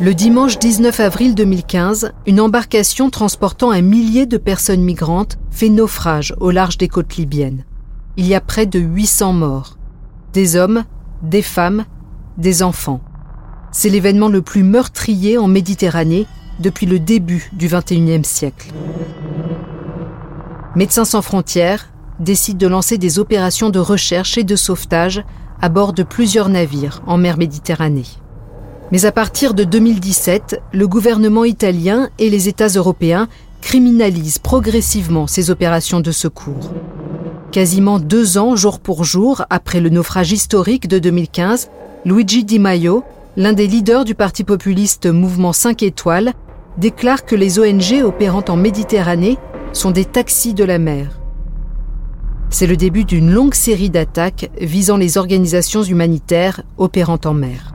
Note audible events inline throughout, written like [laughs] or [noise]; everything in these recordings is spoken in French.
Le dimanche 19 avril 2015, une embarcation transportant un millier de personnes migrantes fait naufrage au large des côtes libyennes. Il y a près de 800 morts. Des hommes, des femmes, des enfants. C'est l'événement le plus meurtrier en Méditerranée depuis le début du XXIe siècle. Médecins sans frontières décide de lancer des opérations de recherche et de sauvetage à bord de plusieurs navires en mer Méditerranée. Mais à partir de 2017, le gouvernement italien et les États européens criminalisent progressivement ces opérations de secours. Quasiment deux ans, jour pour jour, après le naufrage historique de 2015, Luigi Di Maio, l'un des leaders du parti populiste Mouvement 5 étoiles, déclare que les ONG opérant en Méditerranée sont des taxis de la mer. C'est le début d'une longue série d'attaques visant les organisations humanitaires opérant en mer.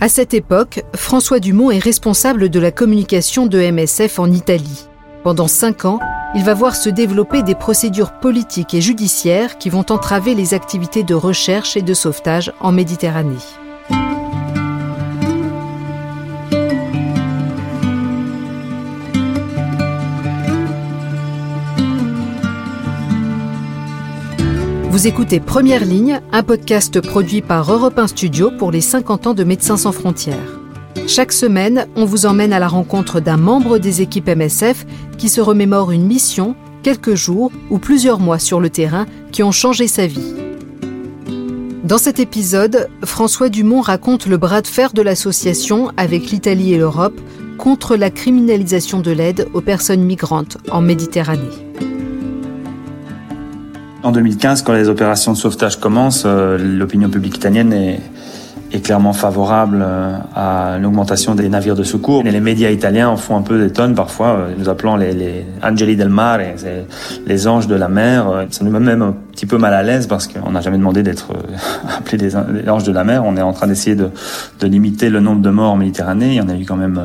À cette époque, François Dumont est responsable de la communication de MSF en Italie. Pendant cinq ans, il va voir se développer des procédures politiques et judiciaires qui vont entraver les activités de recherche et de sauvetage en Méditerranée. Vous écoutez Première Ligne, un podcast produit par Europe 1 Studio pour les 50 ans de Médecins sans frontières. Chaque semaine, on vous emmène à la rencontre d'un membre des équipes MSF qui se remémore une mission, quelques jours ou plusieurs mois sur le terrain qui ont changé sa vie. Dans cet épisode, François Dumont raconte le bras de fer de l'association avec l'Italie et l'Europe contre la criminalisation de l'aide aux personnes migrantes en Méditerranée. En 2015, quand les opérations de sauvetage commencent, euh, l'opinion publique italienne est, clairement favorable euh, à l'augmentation des navires de secours. Et les médias italiens en font un peu des tonnes parfois, euh, nous appelons les, Angeli del Mare, les anges de la mer. Ça nous met même un petit peu mal à l'aise parce qu'on n'a jamais demandé d'être [laughs] appelé des, anges de la mer. On est en train d'essayer de, limiter le nombre de morts en Méditerranée. Il y en a eu quand même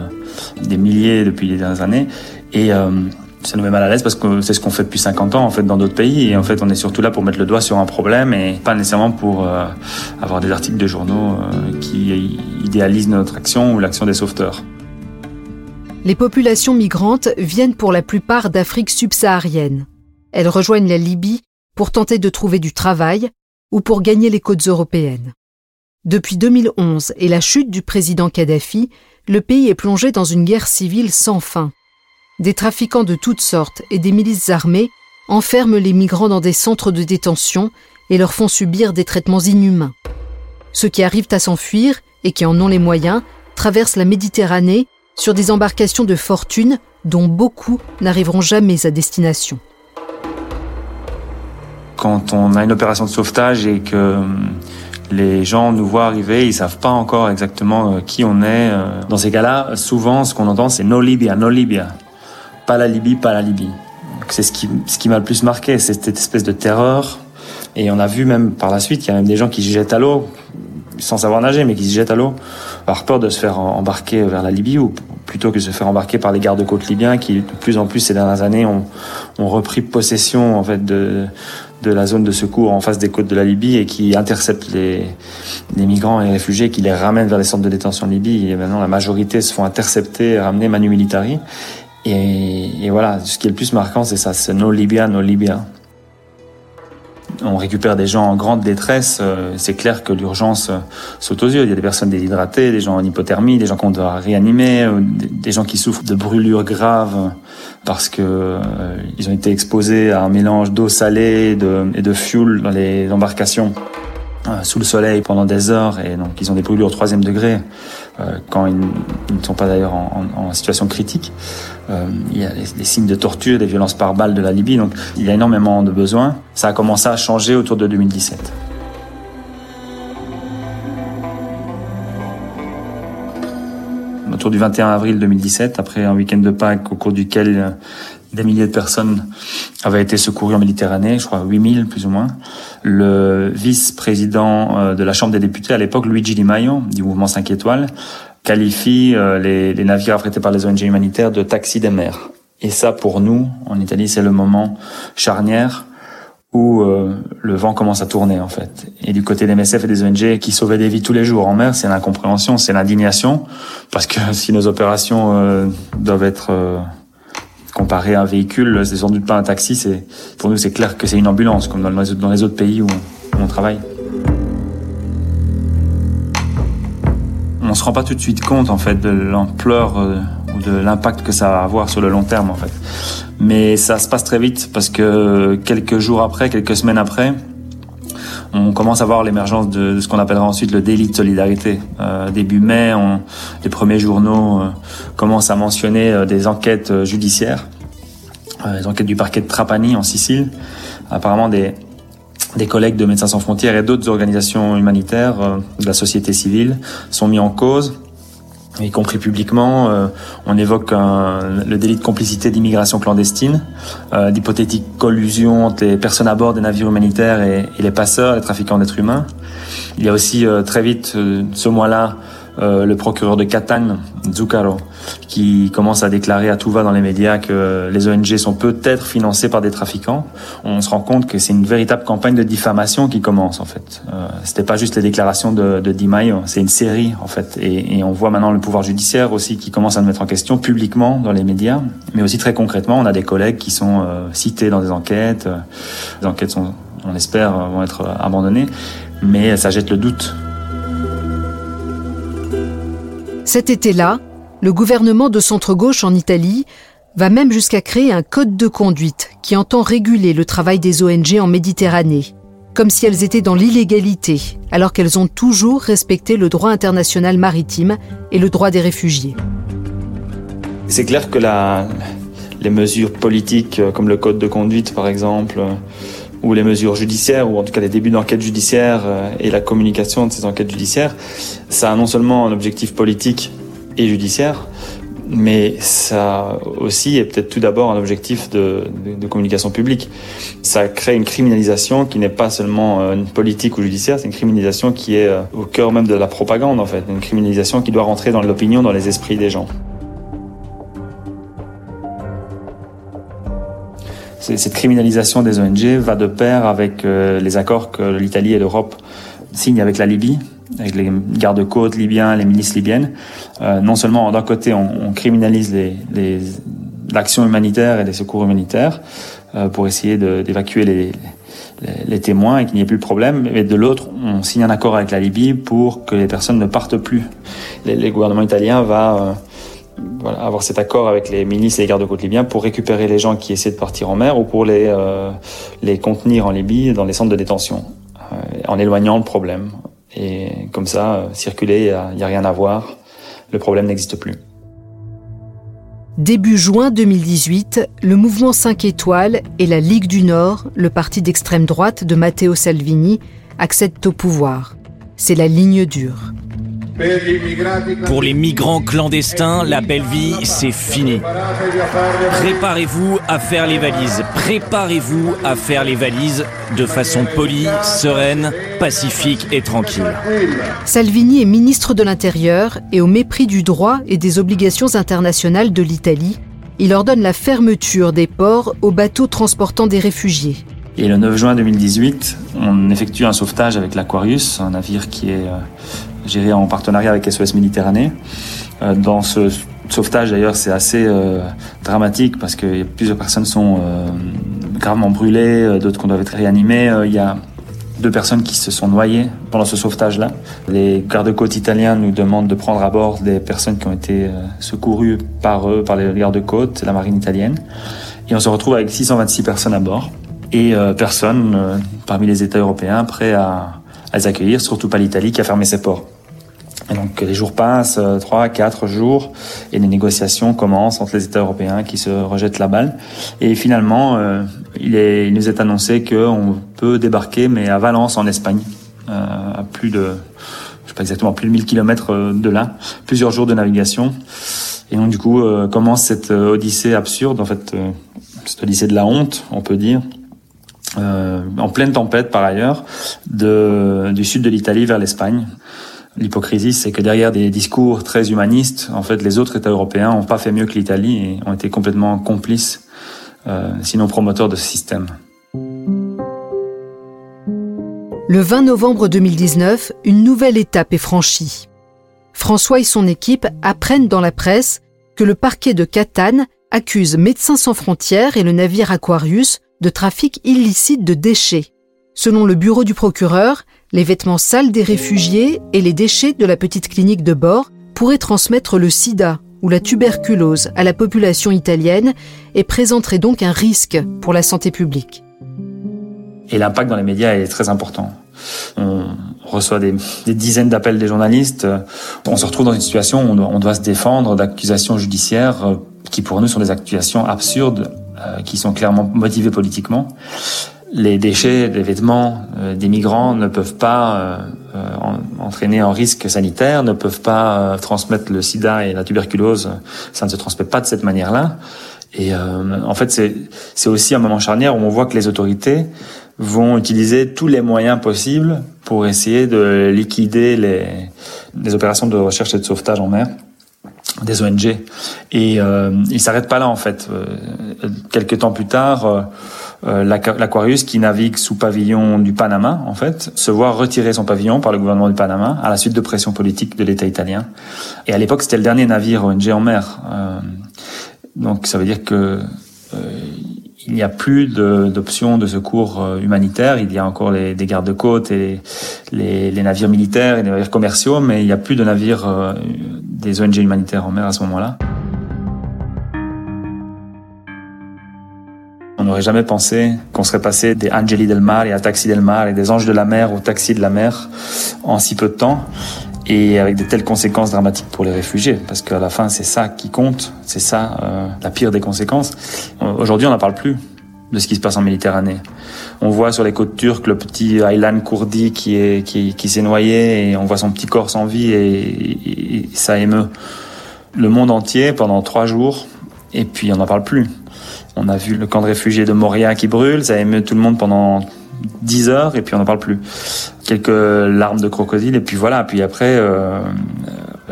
des milliers depuis les dernières années. Ça nous met mal à l'aise parce que c'est ce qu'on fait depuis 50 ans en fait dans d'autres pays et en fait on est surtout là pour mettre le doigt sur un problème et pas nécessairement pour euh, avoir des articles de journaux euh, qui idéalisent notre action ou l'action des sauveteurs. Les populations migrantes viennent pour la plupart d'Afrique subsaharienne. Elles rejoignent la Libye pour tenter de trouver du travail ou pour gagner les côtes européennes. Depuis 2011 et la chute du président Kadhafi, le pays est plongé dans une guerre civile sans fin des trafiquants de toutes sortes et des milices armées enferment les migrants dans des centres de détention et leur font subir des traitements inhumains. Ceux qui arrivent à s'enfuir et qui en ont les moyens traversent la Méditerranée sur des embarcations de fortune dont beaucoup n'arriveront jamais à destination. Quand on a une opération de sauvetage et que hum, les gens nous voient arriver, ils savent pas encore exactement euh, qui on est. Euh, dans ces cas-là, souvent, ce qu'on entend, c'est No Libya, No Libya pas la Libye, pas la Libye. C'est ce qui, ce qui m'a le plus marqué, c'est cette espèce de terreur. Et on a vu même par la suite, il y a même des gens qui se jettent à l'eau, sans savoir nager, mais qui se jettent à l'eau, par peur de se faire embarquer vers la Libye, ou plutôt que de se faire embarquer par les gardes-côtes libyens, qui de plus en plus ces dernières années ont, repris possession en fait de, de la zone de secours en face des côtes de la Libye et qui interceptent les, les migrants et réfugiés, qui les ramènent vers les centres de détention en Libye. Et maintenant, la majorité se font intercepter, ramener manu militari. Et, voilà, ce qui est le plus marquant, c'est ça, c'est nos Libya, nos Libya. On récupère des gens en grande détresse. Euh, c'est clair que l'urgence euh, saute aux yeux. Il y a des personnes déshydratées, des gens en hypothermie, des gens qu'on doit réanimer, des gens qui souffrent de brûlures graves parce que euh, ils ont été exposés à un mélange d'eau salée de, et de fuel dans les embarcations. Euh, sous le soleil pendant des heures et donc ils ont des brûlures au troisième degré euh, quand ils, ne sont pas d'ailleurs en, situation critique. Euh, il y a les, signes de torture, des violences par balles de la Libye, donc il y a énormément de besoins. Ça a commencé à changer autour de 2017. Autour du 21 avril 2017, après un week-end de Pâques au cours duquel des milliers de personnes avaient été secourues en Méditerranée, je crois 8000 plus ou moins. Le vice-président euh, de la Chambre des députés à l'époque, Luigi Di Maio, du mouvement 5 étoiles, qualifie euh, les, navires affrétés par les ONG humanitaires de taxis des mers. Et ça, pour nous, en Italie, c'est le moment charnière où euh, le vent commence à tourner en fait. Et du côté des MSF et des ONG qui sauvaient des vies tous les jours en mer, c'est l'incompréhension, c'est l'indignation, parce que [laughs] si nos opérations doivent être comparées à un véhicule, c'est sans doute pas un taxi. C'est pour nous c'est clair que c'est une ambulance, comme dans les, dans les autres pays où on, travaille. On se rend pas tout de suite compte en fait de l'ampleur ou de l'impact que ça va avoir sur le long terme en fait. Mais ça se passe très vite parce que quelques jours après, quelques semaines après, on commence à voir l'émergence de, ce qu'on appellera ensuite le délit de solidarité. Euh, début mai, les premiers journaux euh, commencent à mentionner euh, des enquêtes judiciaires, les enquêtes du parquet de Trapani en Sicile. Apparemment, des, des collègues de Médecins sans frontières et d'autres organisations humanitaires de la société civile sont mis en cause y compris publiquement. Euh, on évoque le délit de complicité d'immigration clandestine, euh, d'hypothétique collusion entre les personnes à bord des navires humanitaires et, et les passeurs, les trafiquants d'êtres humains. Il y a aussi euh, très vite, ce mois-là, euh, le procureur de Catane, Zuccaro, qui commence à déclarer à tout va dans les médias que les ONG sont peut-être financées par des trafiquants. On se rend compte que c'est une véritable campagne de diffamation qui commence en fait. Euh, C'était pas juste les déclarations de, de Di Maio, c'est une série en fait. Et, on voit maintenant le pouvoir judiciaire aussi qui commence à nous mettre en question publiquement dans les médias, mais aussi très concrètement, on a des collègues qui sont euh, cités dans des enquêtes. Les enquêtes sont, on espère, vont être abandonnées, mais ça jette le doute Cet été-là, le gouvernement de centre-gauche en Italie va même jusqu'à créer un code de conduite qui entend réguler le travail des ONG en Méditerranée, comme si elles étaient dans l'illégalité, alors qu'elles ont toujours respecté le droit international maritime et le droit des réfugiés. C'est clair que les mesures politiques, euh, comme le code de conduite par exemple, ou les mesures judiciaires, ou en tout cas les débuts d'enquête judiciaire euh, et la communication de ces enquêtes judiciaires, ça a non seulement un objectif politique et judiciaire, mais ça aussi est peut-être tout d'abord un objectif de, de, de, communication publique. Ça crée une criminalisation qui n'est pas seulement euh, une politique ou judiciaire, c'est une criminalisation qui est euh, au cœur même de la propagande en fait, une criminalisation qui doit rentrer dans l'opinion, dans les esprits des gens. Cette criminalisation des ONG va de pair avec euh, les accords que l'Italie et l'Europe signent avec la Libye, avec les gardes-côtes libyens, les milices libyennes. Euh, non seulement d'un côté on, criminalise les, l'action humanitaire et les secours humanitaires euh, pour essayer d'évacuer les, les, témoins et qu'il n'y ait plus de problème, mais de l'autre on signe un accord avec la Libye pour que les personnes ne partent plus. Les, gouvernements italiens va avoir cet accord avec les milices et les gardes-côtes libyens pour récupérer les gens qui essaient de partir en mer ou pour les, euh, contenir en Libye dans les centres de détention, euh, en éloignant le problème. Et comme ça, euh, circuler, il n'y a, a rien à voir, le problème n'existe plus. Début juin 2018, le mouvement 5 étoiles et la Ligue du Nord, le parti d'extrême droite de Matteo Salvini, accèdent au pouvoir. C'est la ligne dure. Pour les migrants clandestins, la belle vie, c'est fini. Préparez-vous à faire les valises. Préparez-vous à faire les valises de façon polie, sereine, pacifique et tranquille. Salvini est ministre de l'Intérieur et au mépris du droit et des obligations internationales de l'Italie, il ordonne la fermeture des ports aux bateaux transportant des réfugiés. Et le 9 juin 2018, on effectue un sauvetage avec l'Aquarius, un navire qui est euh, géré en partenariat avec SOS Méditerranée. Euh, dans ce sauvetage d'ailleurs c'est assez euh, dramatique parce que plusieurs personnes sont euh, gravement brûlées, d'autres qu'on doit être réanimées. Il y a deux personnes qui se sont noyées pendant ce sauvetage-là. Les gardes-côtes italiens nous demandent de prendre à bord des personnes qui ont été secourues par eux, par les gardes-côtes, la marine italienne. Et on se retrouve avec 626 personnes à bord et personne parmi les États européens prêts à, à les accueillir, surtout pas l'Italie qui a fermé ses ports. Et donc les jours passent, euh, trois, quatre jours, et les négociations commencent entre les États européens qui se rejettent la balle. Et finalement, euh, il, est, il, nous est annoncé qu'on peut débarquer, mais à Valence, en Espagne, euh, à plus de, je sais pas exactement, plus de 1000 kilomètres euh, de là, plusieurs jours de navigation. Et donc du coup euh, commence cette euh, odyssée absurde, en fait, cette odyssée de la honte, on peut dire. en pleine tempête par ailleurs, de, du sud de l'Italie vers l'Espagne. L'hypocrisie, c'est que derrière des discours très humanistes, en fait, les autres États européens n'ont pas fait mieux que l'Italie et ont été complètement complices, euh, sinon promoteurs de ce système. Le 20 novembre 2019, une nouvelle étape est franchie. François et son équipe apprennent dans la presse que le parquet de Catane accuse Médecins sans frontières et le navire Aquarius de trafic illicite de déchets. Selon le bureau du procureur, les vêtements sales des réfugiés et les déchets de la petite clinique de bord pourraient transmettre le sida ou la tuberculose à la population italienne et présenteraient donc un risque pour la santé publique. Et l'impact dans les médias est très important. On reçoit des, dizaines d'appels des journalistes. On se retrouve dans une situation où on doit, se défendre d'accusations judiciaires euh, qui pour nous sont des accusations absurdes, euh, qui sont clairement motivées politiquement. Les déchets, les vêtements euh, des migrants ne peuvent pas entraîner un risque sanitaire, ne peuvent pas transmettre le sida et la tuberculose. Ça ne se transmet pas de cette manière-là. Et en fait, c'est aussi un moment charnière où on voit que les autorités vont utiliser tous les moyens possibles pour essayer de liquider les, les opérations de recherche et de sauvetage en mer des ONG. Et euh, il s'arrête pas là en fait. Euh, quelques temps plus tard, euh, euh l'Aquarius qui navigue sous pavillon du Panama, en fait, se voit retirer son pavillon par le gouvernement du Panama à la suite de pression politique de l'État italien. Et à l'époque, c'était le dernier navire ONG en mer. Euh, donc ça veut dire que euh, il n'y a plus d'options de, secours euh, humanitaire. Il y a encore les, des gardes-côtes et les, les, navires militaires et les navires commerciaux, mais il n'y a plus de navires euh, des ONG humanitaires en mer à ce moment-là. N'aurait jamais pensé qu'on serait passé des Angeli del Mar et à Taxi del Mar et des Anges de la mer au Taxi de la mer en si peu de temps et avec de telles conséquences dramatiques pour les réfugiés, parce qu'à la fin, c'est ça qui compte, c'est ça euh, la pire des conséquences. Aujourd'hui, on n'en parle plus de ce qui se passe en Méditerranée. On voit sur les côtes turques le petit Aylan Kourdi qui, qui s'est noyé et on voit son petit corps sans vie et, et, ça émeut le monde entier pendant trois jours et puis on n'en parle plus. On a vu le camp de réfugiés de Moria qui brûle, ça émeut tout le monde pendant 10 heures et puis on n'en parle plus. Quelques larmes de crocodile et puis voilà. Puis après, euh,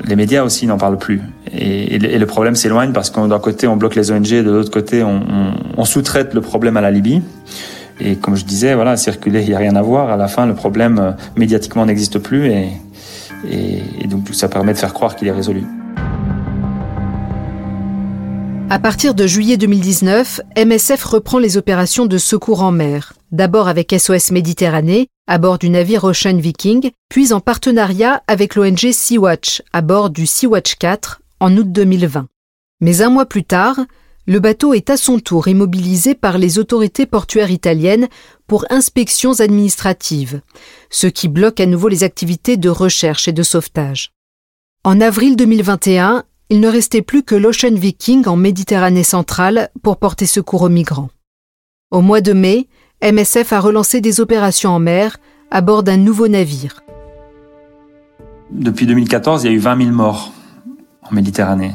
les médias aussi n'en parlent plus. Et, le problème s'éloigne parce qu'on d'un côté on bloque les ONG, de l'autre côté on, on, sous-traite le problème à la Libye. Et comme je disais, voilà, circuler, il n'y a rien à voir. À la fin, le problème euh, médiatiquement n'existe plus et, et donc ça permet de faire croire qu'il est résolu. À partir de juillet 2019, MSF reprend les opérations de secours en mer, d'abord avec SOS Méditerranée, à bord du navire Ocean Viking, puis en partenariat avec l'ONG Sea-Watch, à bord du Sea-Watch 4, en août 2020. Mais un mois plus tard, le bateau est à son tour immobilisé par les autorités portuaires italiennes pour inspections administratives, ce qui bloque à nouveau les activités de recherche et de sauvetage. En avril 2021, il ne restait plus que l'Ocean Viking en Méditerranée centrale pour porter secours aux migrants. Au mois de mai, MSF a relancé des opérations en mer à bord d'un nouveau navire. Depuis 2014, il y a eu 20 000 morts en Méditerranée.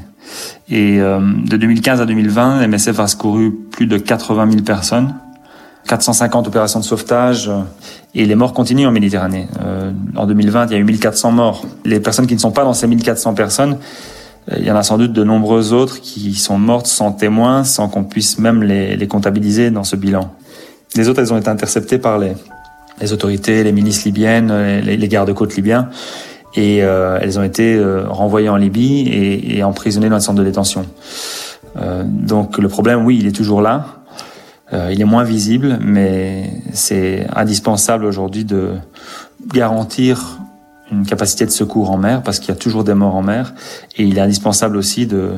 Et euh, de 2015 à 2020, MSF a secouru plus de 80 000 personnes, 450 opérations de sauvetage, euh, et les morts continuent en Méditerranée. Euh, en 2020, il y a eu 1400 morts. Les personnes qui ne sont pas dans ces 1400 personnes, il y en a sans doute de nombreuses autres qui sont mortes sans témoins, sans qu'on puisse même les, comptabiliser dans ce bilan. Les autres, elles ont été interceptées par les, autorités, les milices libyennes, les, gardes-côtes libyens, et euh, elles ont été euh, renvoyées en Libye et, emprisonnées dans un centre de détention. Euh, donc le problème, oui, il est toujours là. Euh, il est moins visible, mais c'est indispensable aujourd'hui de garantir une capacité de secours en mer parce qu'il y a toujours des morts en mer et il est indispensable aussi de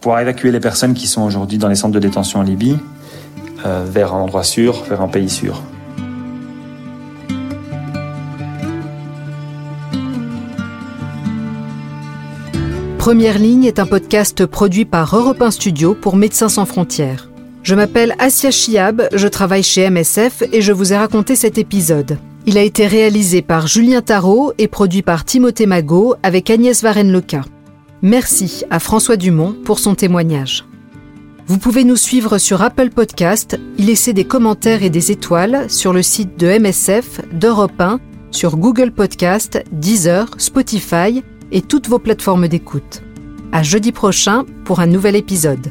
pouvoir évacuer les personnes qui sont aujourd'hui dans les centres de détention en Libye euh, vers un endroit sûr, vers un pays sûr. Première ligne est un podcast produit par Europe 1 Studio pour Médecins sans frontières. Je m'appelle Asia Chiab, je travaille chez MSF et je vous ai raconté cet épisode. Il a été réalisé par Julien Tarot et produit par Timothée Magot avec Agnès Varenne-Leca. Merci à François Dumont pour son témoignage. Vous pouvez nous suivre sur Apple Podcast, y laisser des commentaires et des étoiles sur le site de MSF, d'Europe 1, sur Google Podcast, Deezer, Spotify et toutes vos plateformes d'écoute. À jeudi prochain pour un nouvel épisode.